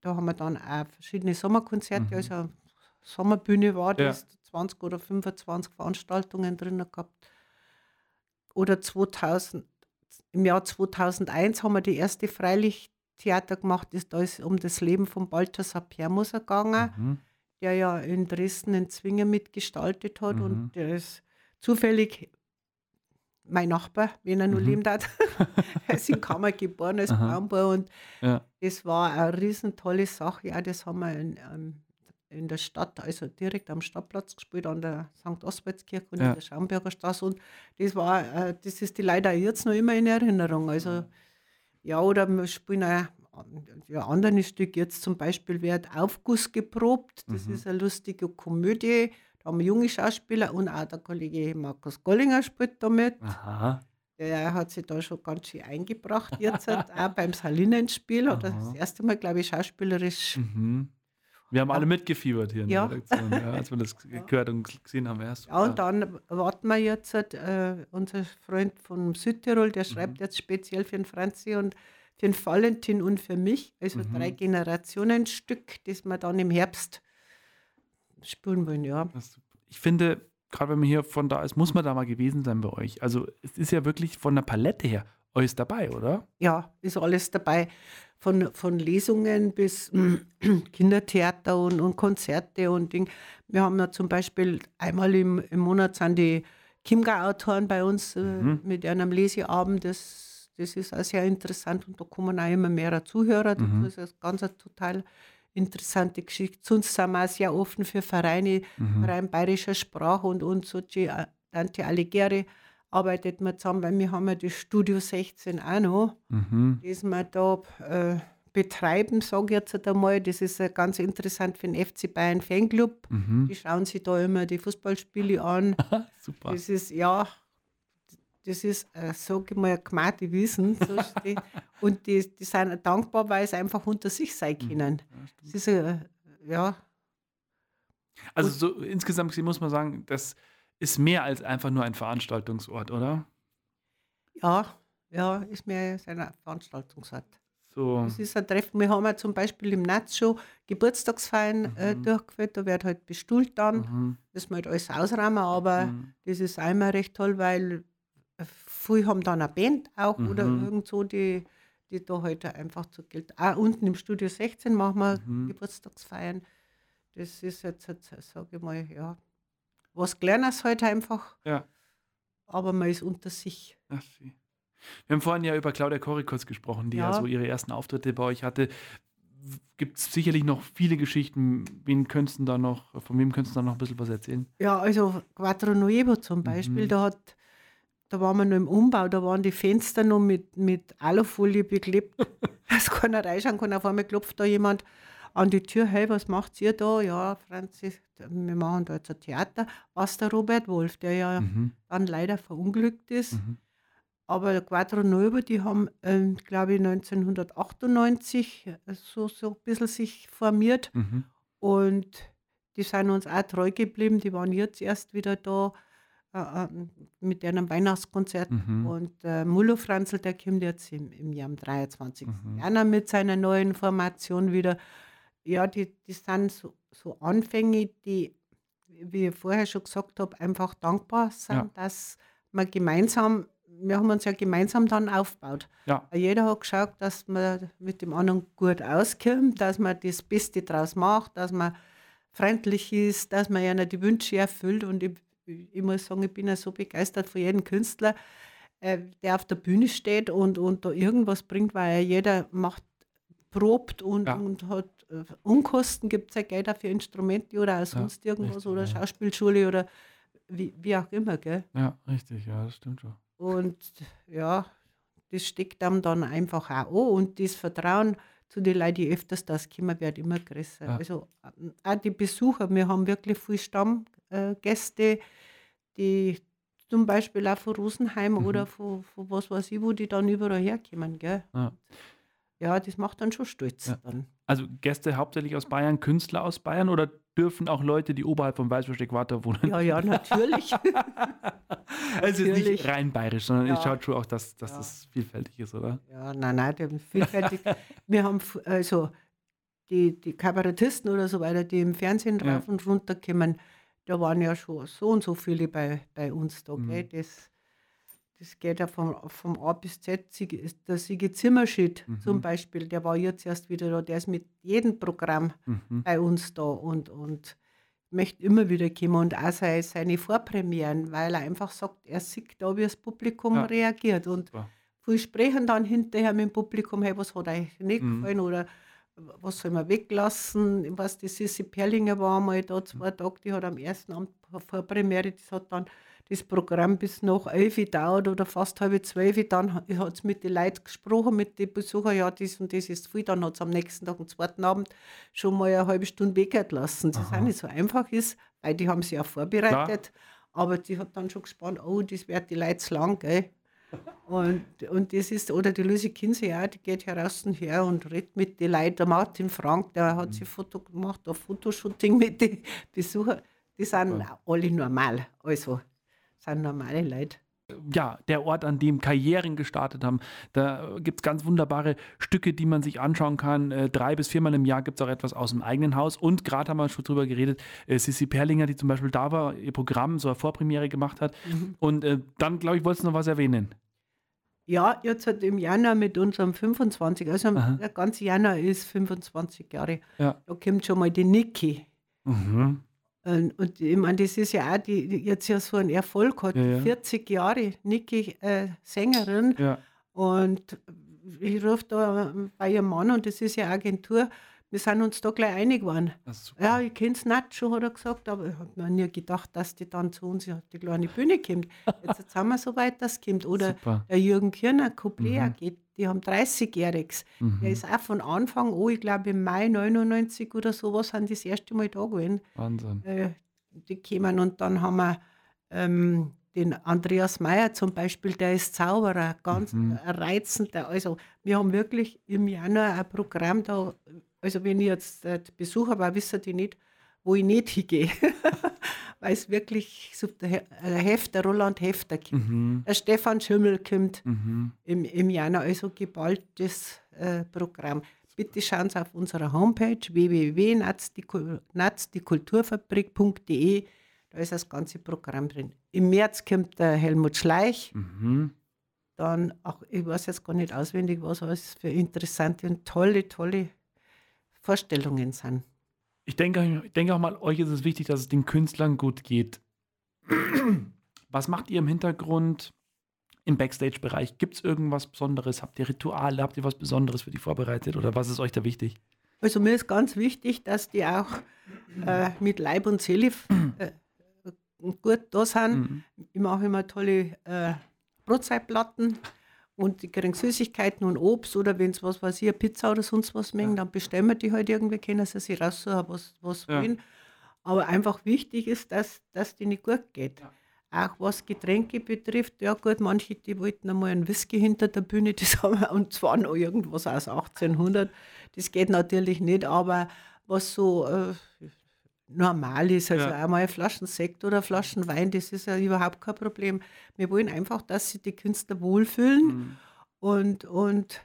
S3: da haben wir dann auch verschiedene Sommerkonzerte,
S2: Mhm.
S3: also Sommerbühne war
S2: Ja.
S3: das, 20 oder 25 Veranstaltungen drin gehabt. Oder 2000, im Jahr 2001 haben wir die erste Freilichttheater gemacht, das, da ist um das Leben von Balthasar Permoser gegangen
S2: Mhm.
S3: Der ja in Dresden den Zwinger mitgestaltet hat
S2: Mhm.
S3: und der ist zufällig mein Nachbar, wenn er nur
S2: Mhm.
S3: leben hat. *laughs* er ist in Kammer geboren als
S2: Aha.
S3: Braunbauer und
S2: Ja.
S3: das war eine riesen tolle Sache. Ja, das haben wir in, ähm, in der Stadt, also direkt am Stadtplatz gespielt, an der St. Oswaldskirche und
S2: Ja.
S3: in der Schaumberger Straße. Und das war, äh, das ist die leider jetzt noch immer in Erinnerung. Also ja, oder wir spielen auch ja, andere Stücke. Jetzt zum Beispiel wird Aufguss geprobt. Das
S2: Mhm.
S3: ist eine lustige Komödie. Da haben wir junge Schauspieler und auch der Kollege Markus Gollinger spielt damit.
S2: Aha.
S3: Der hat sich da schon ganz schön eingebracht. Jetzt halt *laughs* auch beim Salinenspiel hat er das erste Mal, glaube ich, schauspielerisch.
S2: Mhm. Wir haben alle mitgefiebert hier in
S3: Ja.
S2: der Redaktion, ja, als wir das *laughs* gehört und gesehen haben. Ja,
S3: Ja, und dann warten wir jetzt, halt, äh, unser Freund von Südtirol, der schreibt
S2: Mhm.
S3: jetzt speziell für den Franzi und den Valentin und für mich, also
S2: Mhm.
S3: drei Generationen Stück, das wir dann im Herbst spielen wollen, ja.
S2: Ich finde, gerade wenn man hier von da ist, muss man da mal gewesen sein bei euch. Also es ist ja wirklich von der Palette her alles dabei, oder?
S3: Ja, ist alles dabei. Von, von Lesungen bis *clears throat* Kindertheater und, und Konzerte und Ding. Wir haben ja zum Beispiel einmal im, im Monat sind die Chiemgau-Autoren bei uns äh,
S2: Mhm.
S3: mit einem Leseabend. Das, das ist auch sehr interessant und da kommen auch immer mehr Zuhörer.
S2: Mhm.
S3: Das ist eine ganz eine total interessante Geschichte. Sonst sind wir auch sehr offen für Vereine,
S2: Mhm.
S3: Verein bayerischer Sprache und, und solche äh, Dante Alighieri arbeitet man zusammen, weil wir haben ja das Studio 16 auch noch
S2: Mhm.
S3: das wir da äh, betreiben, sage ich jetzt einmal. Das ist äh, ganz interessant für den FC Bayern Fanclub.
S2: Mhm.
S3: Die schauen sich da immer die Fußballspiele an. *laughs*
S2: Super.
S3: Das ist, ja, das ist, äh, sage ich mal, gemeintes Wissen. *laughs* So. Und die, die sind dankbar, weil sie einfach unter sich sein können. Das ist, äh, ja,
S2: Also so insgesamt muss man sagen, das ist mehr als einfach nur ein Veranstaltungsort, oder?
S3: ja, ja, ist mir ein Veranstaltungsort.
S2: So.
S3: Das ist ein Treffen. Wir haben ja zum Beispiel im Netz schon Geburtstagsfeiern äh,
S2: Mhm.
S3: durchgeführt. Da wird halt bestuhlt dann.
S2: Mhm.
S3: Das wir halt alles ausräumen, aber
S2: Mhm.
S3: das ist einmal recht toll, weil äh, viele haben dann eine Band auch oder
S2: Mhm.
S3: irgend so, die, die da halt einfach zu Geld. Auch unten im Studio 16 machen wir
S2: Mhm.
S3: Geburtstagsfeiern. Das ist jetzt, jetzt sage ich mal, ja, was Kleines halt einfach,
S2: Ja.
S3: aber man ist unter sich.
S2: Ach, sie. Wir haben vorhin ja über Claudia Korikos gesprochen, die ja.
S3: Ja.
S2: so ihre ersten Auftritte bei euch hatte. Gibt es sicherlich noch viele Geschichten. Wen könntest da noch, von wem könntest du da noch ein bisschen was erzählen?
S3: Ja, also Quattro Nuevo zum Beispiel,
S2: Mhm.
S3: da hat da waren wir noch im Umbau, da waren die Fenster noch mit, mit Alufolie beklebt, *laughs* dass keiner reinschauen kann. Auf einmal klopft da jemand an die Tür, hey, was macht ihr da? Ja, Franzis, wir machen da jetzt ein Theater. Was der Robert Wolf, der ja
S2: Mhm.
S3: dann leider verunglückt ist.
S2: Mhm.
S3: Aber Quattro Nuevo, die haben, ähm, glaube ich, 1998 äh, so, so ein bisschen sich formiert.
S2: Mhm.
S3: Und die sind uns auch treu geblieben. Die waren jetzt erst wieder da mit einem Weihnachtskonzert.
S2: Mhm.
S3: Und äh, Mullo Franzl, der kommt jetzt im, im Jahr am 23.
S2: Mhm.
S3: Januar mit seiner neuen Formation wieder. Ja, die, die sind so, so Anfänge, die wie ich vorher schon gesagt habe, einfach dankbar sind,
S2: Ja.
S3: dass wir gemeinsam, wir haben uns ja gemeinsam dann aufgebaut.
S2: Ja.
S3: Jeder hat geschaut, dass man mit dem anderen gut auskommt, dass man das Beste draus macht, dass man freundlich ist, dass man ja die Wünsche erfüllt. Und ich, ich muss sagen, ich bin ja so begeistert von jedem Künstler, äh, der auf der Bühne steht und, und da irgendwas bringt, weil ja jeder macht, probt und,
S2: Ja.
S3: und hat äh, Unkosten, gibt es ja Geld für Instrumente oder auch sonst irgendwas
S2: richtig,
S3: oder
S2: ja.
S3: Schauspielschule oder wie, wie auch immer. Gell?
S2: Ja, richtig, ja, das stimmt schon.
S3: Und ja, das steckt einem dann einfach auch an. Und das Vertrauen zu den Leuten, die öfters das kommen, wird immer größer.
S2: Ja.
S3: Also ähm, auch die Besucher, wir haben wirklich viele Stammgäste, die zum Beispiel auch von Rosenheim
S2: Mhm.
S3: oder von, von was weiß ich, wo die dann überall herkommen. Gell?
S2: Ja.
S3: Ja, das macht dann schon stolz.
S2: Ja.
S3: Dann.
S2: Also Gäste hauptsächlich aus Bayern, Künstler aus Bayern oder dürfen auch Leute, die oberhalb vom Weißwurst-Äquator wohnen?
S3: Ja, ja, natürlich. *laughs*
S2: Es ist nicht
S3: natürlich.
S2: rein bayerisch, sondern
S3: Ja.
S2: es schaut schon auch, dass, dass
S3: Ja.
S2: das vielfältig ist, oder?
S3: Ja, nein, nein, die haben vielfältig. wir haben also die, die Kabarettisten oder so weiter, die im Fernsehen rauf und runter kommen, da waren ja schon so und so viele bei, bei uns da.
S2: Mhm.
S3: Gell? Das, das geht ja vom, vom A bis Z. Der Sigi Zimmerschied
S2: Mhm.
S3: zum Beispiel, der war jetzt erst wieder da, der ist mit jedem Programm
S2: Mhm.
S3: bei uns da und, und möchte immer wieder kommen und auch seine, seine Vorpremieren, weil er einfach sagt, er sieht da, wie das Publikum
S2: Ja.
S3: reagiert. Und
S2: Super.
S3: viele sprechen dann hinterher mit dem Publikum, hey, was hat euch nicht
S2: Mhm.
S3: gefallen oder was soll man weglassen? Ich weiß, die Sissi Perlinger war einmal da zwei Tage, die hat am ersten Abend vor Premiere, das hat dann das Programm bis nach elf gedauert oder fast halb zwölf. Dann hat es mit den Leuten gesprochen, mit den Besuchern, ja, das und das ist viel. Dann hat es am nächsten Tag, am zweiten Abend, schon mal eine halbe Stunde weggehen lassen. Das auch nicht so einfach ist, weil die haben sich ja vorbereitet. Aber die hat dann schon gespannt, oh, das wird die Leute lang, gell? Und, und das ist, oder die Lucy Kinsey auch, die geht heraus und her und redet mit den Leuten. Der Martin Frank, der hat sich Foto gemacht, ein Fotoshooting mit den Besuchern. Die sind alle normal, also sind normale Leute.
S2: Ja, der Ort, an dem Karrieren gestartet haben. Da gibt es ganz wunderbare Stücke, die man sich anschauen kann. Äh, drei bis viermal im Jahr gibt es auch etwas aus dem eigenen Haus. Und gerade haben wir schon drüber geredet, äh, Sissi Perlinger, die zum Beispiel da war, ihr Programm, so eine Vorpremiere gemacht hat. Und äh, dann, glaube ich, wolltest du noch was erwähnen.
S3: Ja, jetzt hat im Januar mit unserem 25, also
S2: Aha.
S3: der ganze Januar ist 25 Jahre.
S2: Ja.
S3: Da kommt schon mal die Niki.
S2: Mhm.
S3: Und, und ich meine, das ist ja auch, die, die jetzt ja so einen Erfolg hat.
S2: Ja, ja.
S3: 40 Jahre, Niki, äh, Sängerin.
S2: Ja.
S3: Und ich rufe da bei ihrem Mann, und das ist ja Agentur, wir sind uns da gleich einig geworden. Ja, ich kenne es nicht schon, hat er gesagt, aber ich habe mir nie gedacht, dass die dann zu uns auf die kleine Bühne kommt. Jetzt, *laughs* jetzt sind wir so weit, dass es kommt. Oder
S2: Super.
S3: der Jürgen Kirner, Couplet
S2: Mhm.
S3: geht, die haben 30-Jähriges.
S2: Mhm.
S3: Der ist auch von Anfang an, ich glaube im Mai 99 oder sowas, sind die das erste Mal da gewesen
S2: Wahnsinn.
S3: äh, die kämen und dann haben wir ähm, den Andreas Meyer zum Beispiel, der ist Zauberer, ganz
S2: Mhm.
S3: reizender. Also wir haben wirklich im Januar ein Programm da, also wenn ich jetzt äh, Besucher war, wissen die nicht, wo ich nicht hingehe. *laughs* Weil es wirklich so der He- der Heft, der Roland Hefter kommt.
S2: Mhm.
S3: Der Stefan Schimmel kommt
S2: Mhm.
S3: im, im Januar, also geballtes äh, Programm. Bitte schauen Sie auf unserer Homepage www.natzdiekulturfabrik.de. Da ist das ganze Programm drin. Im März kommt der Helmut Schleich.
S2: Mhm.
S3: Dann auch, ich weiß jetzt gar nicht auswendig, was alles für interessante und tolle, tolle Vorstellungen sind.
S2: Ich denke, ich denke auch mal, euch ist es wichtig, dass es den Künstlern gut geht. *clears throat* Was macht ihr im Hintergrund im Backstage-Bereich? Gibt es irgendwas Besonderes? Habt ihr Rituale? Habt ihr was Besonderes für die vorbereitet? Oder was ist euch da wichtig?
S3: Also mir ist ganz wichtig, dass die auch äh, mit Leib und Seele äh, gut da sind.
S2: Mhm.
S3: Ich mache immer tolle äh, Brotzeitplatten und die kriegen Süßigkeiten und Obst oder wenn es was weiß ich, Pizza oder sonst was mengen, dann bestellen wir die halt irgendwie, können sie sich raussuchen, was, was
S2: Ja.
S3: wollen. Aber einfach wichtig ist, dass, dass die nicht gut geht. Auch was Getränke betrifft, ja gut, manche, die wollten einmal einen Whisky hinter der Bühne, *laughs* das haben wir, und zwar noch irgendwas aus 1800, das geht natürlich nicht, aber was so äh, normal ist, also
S2: Ja.
S3: einmal Flaschen Sekt oder Flaschen Wein, das ist ja überhaupt kein Problem. Wir wollen einfach, dass sich die Künstler wohlfühlen
S2: Mhm.
S3: und, und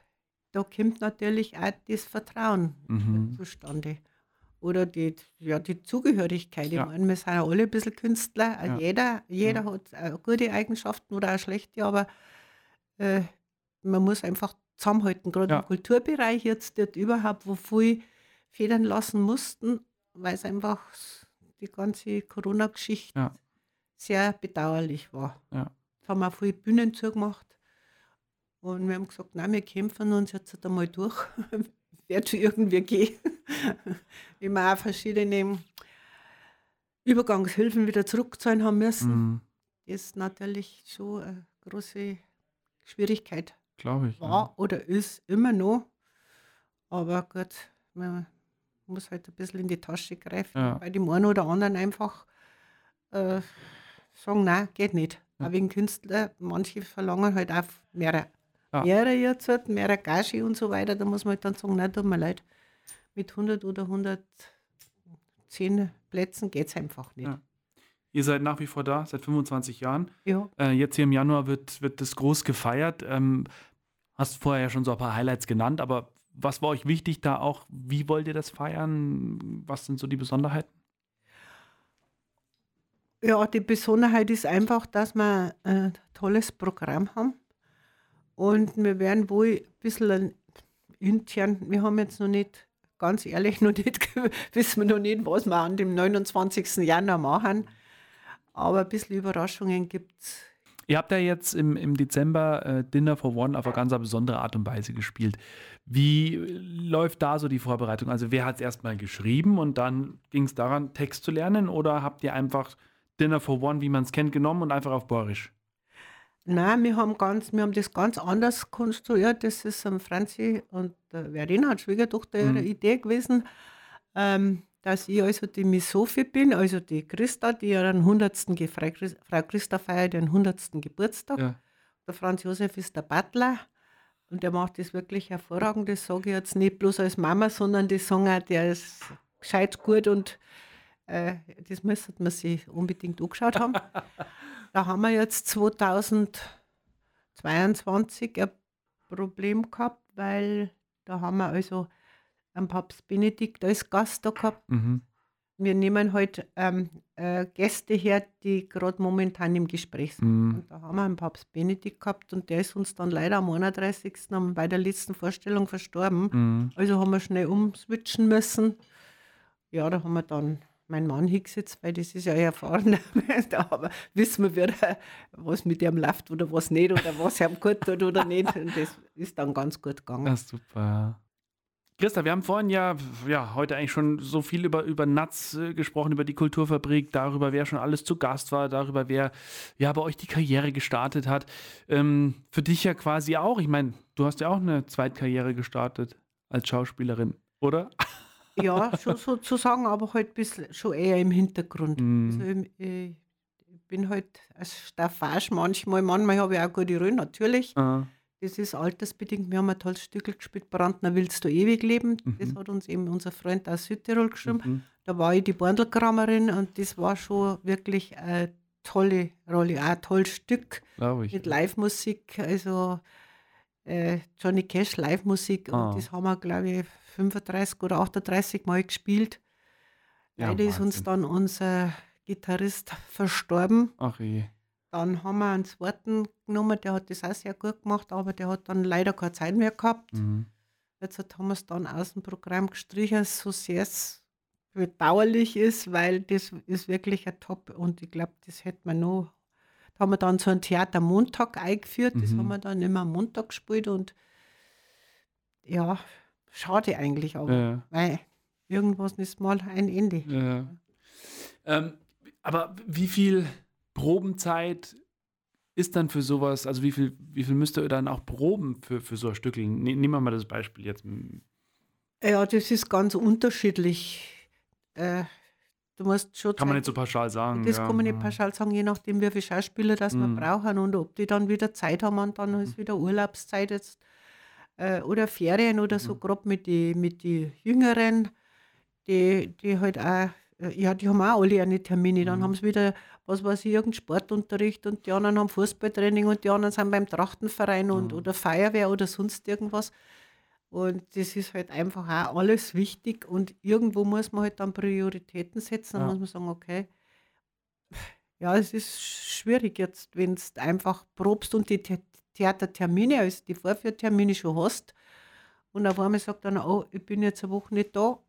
S3: da kommt natürlich auch das Vertrauen
S2: Mhm.
S3: zustande. oder die, ja, die Zugehörigkeit.
S2: Ja.
S3: Ich meine, wir sind ja alle ein bisschen Künstler.
S2: Ja.
S3: Jeder, jeder hat äh, gute Eigenschaften oder auch schlechte, aber äh, man muss einfach zusammenhalten. Gerade im Kulturbereich jetzt dort überhaupt, wo viele Federn lassen mussten, weil es einfach die ganze Corona-Geschichte
S2: Ja.
S3: sehr bedauerlich war.
S2: Ja.
S3: Jetzt haben wir auch viele Bühnen zugemacht. Und wir haben gesagt, nein, wir kämpfen uns jetzt einmal durch. *laughs* Wird schon irgendwie gehen. *laughs* Wie wir auch verschiedene Übergangshilfen wieder zurückzahlen haben müssen.
S2: Mhm.
S3: Das ist natürlich schon eine große Schwierigkeit.
S2: Glaube ich.
S3: War oder ist immer noch. Aber gut, man muss halt ein bisschen in die Tasche greifen.
S2: Ja.
S3: Bei dem einen oder anderen einfach äh, sagen, nein, geht nicht.
S2: Ja.
S3: Auch wegen Künstler, manche verlangen halt auch mehr,
S2: Ja.
S3: mehr jetzt, halt, mehr Gage und so weiter. Da muss man halt dann sagen, nein, tut mir leid, mit 100 oder 110 Plätzen geht es einfach nicht.
S2: Ja. Ihr seid nach wie vor da, seit 25 Jahren.
S3: Ja.
S2: Äh, jetzt hier im Januar wird, wird das groß gefeiert. Ähm, hast vorher ja schon so ein paar Highlights genannt, aber was war euch wichtig da auch? Wie wollt ihr das feiern? Was sind so die Besonderheiten?
S3: Ja, die Besonderheit ist einfach, dass wir ein tolles Programm haben. Und wir werden wohl ein bisschen intern, wir haben jetzt noch nicht, ganz ehrlich, *laughs* noch nicht, wissen wir noch nicht, was wir an dem 29. Januar machen. Aber ein bisschen Überraschungen gibt es.
S2: Ihr habt ja jetzt im, im Dezember äh, Dinner for One auf eine ganz besondere Art und Weise gespielt. Wie äh, läuft da so die Vorbereitung? Also wer hat es erstmal geschrieben und dann ging es daran, Text zu lernen oder habt ihr einfach Dinner for One, wie man es kennt, genommen und einfach auf Borisch?
S3: Nein, wir haben, ganz, wir haben das ganz anders konstruiert. Das ist am Franzi und der Verena, Schwiegertochter, ihre
S2: Mhm.
S3: Idee gewesen, ähm, dass ich also die Miss Sophie bin, also die Christa, die ihren 100. Ge- Frau Chris- Frau Christa feiert ihren 100. Geburtstag.
S2: Ja.
S3: Der Franz Josef ist der Butler und der macht das wirklich hervorragend. Das sage ich jetzt nicht bloß als Mama, sondern die auch, der ist gescheit gut und äh, das müsste man sich unbedingt angeschaut haben. *laughs* da haben wir jetzt 2022 ein Problem gehabt, weil da haben wir also einen Papst Benedikt als Gast da gehabt.
S2: Mhm.
S3: Wir nehmen halt ähm, äh, Gäste her, die gerade momentan im Gespräch sind.
S2: Mhm.
S3: Und da haben wir einen Papst Benedikt gehabt und der ist uns dann leider am 31. am- bei der letzten Vorstellung verstorben.
S2: Mhm.
S3: Also haben wir schnell umswitchen müssen. Ja, da haben wir dann meinen Mann hingesetzt, weil das ist ja *laughs* Mensch. da aber wissen wir wieder, was mit ihm läuft oder was nicht oder was ihm gut tut oder nicht. Und das ist dann ganz gut gegangen.
S2: Ja, super. Christa, wir haben vorhin ja, ja heute eigentlich schon so viel über, über Natz äh, gesprochen, über die Kulturfabrik, darüber, wer schon alles zu Gast war, darüber, wer ja bei euch die Karriere gestartet hat. Ähm, für dich ja quasi auch. Ich meine, du hast ja auch eine Zweitkarriere gestartet als Schauspielerin, oder?
S3: Ja, schon sozusagen, aber halt ein bisschen schon eher im Hintergrund.
S2: Mhm.
S3: Also ich, ich bin halt als Staffage manchmal, manchmal habe ich auch gute Rollen, natürlich.
S2: Ah,
S3: Das ist altersbedingt. Wir haben ein tolles Stück gespielt, Brandner willst du ewig leben. Das
S2: Mhm.
S3: hat uns eben unser Freund aus Südtirol geschrieben.
S2: mhm.
S3: Da war ich die Bordelkramerin und das war schon wirklich eine tolle Rolle, auch ein tolles Stück mit Live-Musik, also äh, Johnny Cash Live-Musik und
S2: Ah.
S3: das haben wir, glaube ich, 35 oder 38 Mal gespielt.
S2: Ja,
S3: Leider ist uns
S2: Wahnsinn.
S3: dann unser Gitarrist verstorben.
S2: Ach je.
S3: Dann haben wir einen zweiten genommen, der hat das auch sehr gut gemacht, aber der hat dann leider keine Zeit mehr gehabt.
S2: Mhm.
S3: Jetzt hat- haben wir es dann aus dem Programm gestrichen, so sehr es bedauerlich ist, weil das ist wirklich ein Top und ich glaube, das hätte man noch. Da haben wir dann so ein Theater Montag eingeführt, das
S2: Mhm.
S3: haben wir dann immer am Montag gespielt und ja, schade eigentlich, aber
S2: Ja.
S3: weil irgendwas ist mal ein Ende.
S2: Ja. Ähm, aber wie viel Probenzeit ist dann für sowas, also wie viel, wie viel müsst ihr dann auch proben für, für so ein Stück? Ne, nehmen wir mal das Beispiel jetzt.
S3: Ja, das ist ganz unterschiedlich. Äh, du musst schon
S2: Kann man nicht so pauschal sagen.
S3: Das
S2: ja.
S3: kann man nicht pauschal sagen, je nachdem, wie viele Schauspieler das wir
S2: Mhm.
S3: brauchen und ob die dann wieder Zeit haben und dann ist wieder Urlaubszeit jetzt äh, oder Ferien oder so,
S2: Mhm.
S3: gerade mit den mit die Jüngeren, die, die halt auch, ja, die haben auch alle eine Termine. Dann
S2: Mhm.
S3: haben sie wieder, was weiß ich, irgendeinen Sportunterricht und die anderen haben Fußballtraining und die anderen sind beim Trachtenverein und
S2: Mhm.
S3: oder Feuerwehr oder sonst irgendwas. Und das ist halt einfach auch alles wichtig und irgendwo muss man halt dann Prioritäten setzen. Dann
S2: Ja.
S3: muss man sagen, okay, ja, es ist schwierig jetzt, wenn du einfach probst und die The Theatertermine, also die Vorführtermine schon hast. Und auf einmal sagt dann, oh, ich bin jetzt eine Woche nicht da.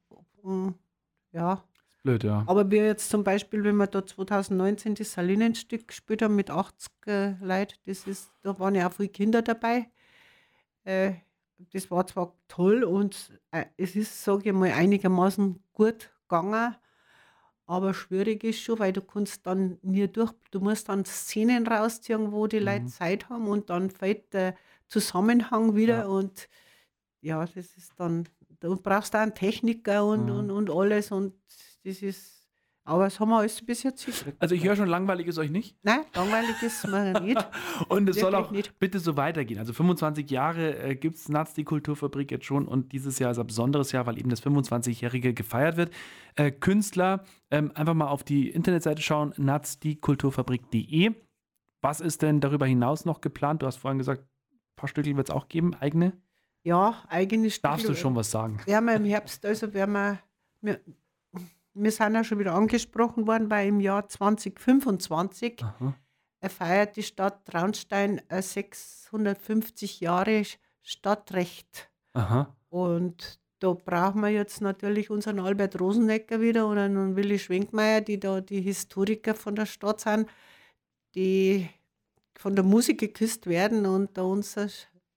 S3: Ja,
S2: Blöd, ja.
S3: aber wir jetzt zum Beispiel, wenn wir da 2019 das Salinenstück gespielt haben mit 80 äh, Leuten, das ist, da waren ja auch viele Kinder dabei. Äh, das war zwar toll und äh, es ist, sage ich mal, einigermaßen gut gegangen, aber schwierig ist schon, weil du kannst dann nie durch, du musst dann Szenen rausziehen, wo die Leute
S2: Mhm.
S3: Zeit haben und dann fällt der Zusammenhang wieder
S2: Ja.
S3: und ja, das ist dann, du brauchst auch einen Techniker und,
S2: Mhm.
S3: und, und alles und das ist, aber das haben wir alles bis jetzt hingekriegt.
S2: Also ich höre schon, langweilig ist euch nicht.
S3: Nein, langweilig ist mir nicht. *laughs*
S2: Und es soll auch
S3: nicht.
S2: bitte so weitergehen. Also 25 Jahre äh, gibt es Nats die Kulturfabrik jetzt schon und dieses Jahr ist ein besonderes Jahr, weil eben das 25-Jährige gefeiert wird. Äh, Künstler, ähm, einfach mal auf die Internetseite schauen, natsdiekulturfabrik.de. Was ist denn darüber hinaus noch geplant? Du hast vorhin gesagt, ein paar Stücke wird es auch geben, eigene.
S3: Ja, eigene
S2: Darfst du
S3: Stücke-
S2: schon was sagen?
S3: wir im Herbst, also werden wir, wir, wir sind ja schon wieder angesprochen worden, weil im Jahr 2025
S2: Aha.
S3: feiert die Stadt Traunstein äh, 650 Jahre Stadtrecht.
S2: Aha.
S3: Und da brauchen wir jetzt natürlich unseren Albert Rosenecker wieder und einen Willi Schwenkmeier, die da die Historiker von der Stadt sind, die von der Musik geküsst werden und da uns ein,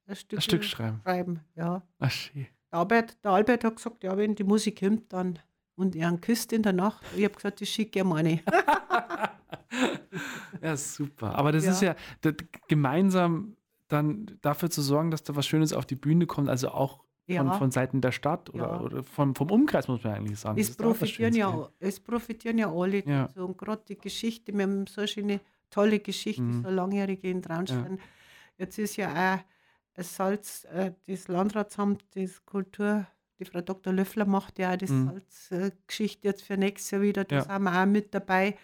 S3: ein Stück,
S2: Ein Stück schreiben.
S3: schreiben. Ja.
S2: Ach, schön.
S3: Der Albert, der Albert hat gesagt, ja, wenn die Musik kommt, dann und er einen küsst in der Nacht. Ich habe gesagt, das schicke ich ihm eine. *laughs*
S2: Ja, super. Aber das
S3: Ja.
S2: ist ja das, gemeinsam dann dafür zu sorgen, dass da was Schönes auf die Bühne kommt, also auch von,
S3: Ja.
S2: von Seiten der Stadt oder,
S3: Ja.
S2: oder vom, vom Umkreis, muss man eigentlich sagen.
S3: Es profitieren, ja, es profitieren ja alle.
S2: Ja.
S3: So, und gerade die Geschichte, wir haben so eine schöne, tolle Geschichte,
S2: Mhm.
S3: so langjährige in Traunstein. Jetzt ist ja auch das Salz, äh, das Landratsamt, das Kultur, die Frau Dr. Löffler macht ja auch das
S2: Mhm.
S3: Salzgeschichte jetzt für nächstes Jahr wieder. Da
S2: Ja.
S3: sind wir auch mit dabei.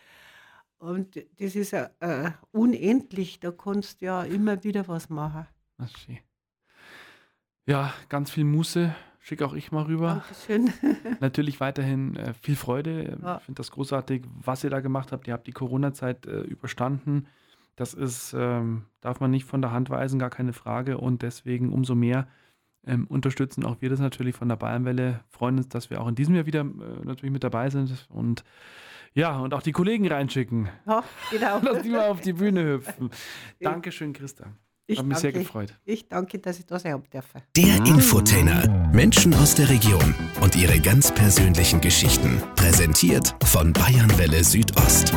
S3: Und das ist ja äh, unendlich. Da kannst du ja immer wieder was machen.
S2: Ach, schön. Ja, ganz viel Muße. Schicke auch ich mal rüber.
S3: Dankeschön. *laughs*
S2: Natürlich weiterhin äh, viel Freude.
S3: Ja.
S2: Ich finde das großartig, was ihr da gemacht habt. Ihr habt die Corona-Zeit äh, überstanden. Das ist, ähm, darf man nicht von der Hand weisen, gar keine Frage. Und deswegen umso mehr ähm, unterstützen auch wir das natürlich von der Bayernwelle. Freuen uns, dass wir auch in diesem Jahr wieder äh, natürlich mit dabei sind. Und ja, und auch die Kollegen reinschicken,
S3: ja, genau. *laughs*
S2: dass die mal auf die Bühne *laughs* hüpfen. Dankeschön, Christa.
S3: Ich
S2: Hat mich sehr
S3: danke.
S2: gefreut.
S3: Ich danke, dass ich da sein darf.
S1: Der Infotainer. Menschen aus der Region und ihre ganz persönlichen Geschichten. Präsentiert von Bayernwelle Südost.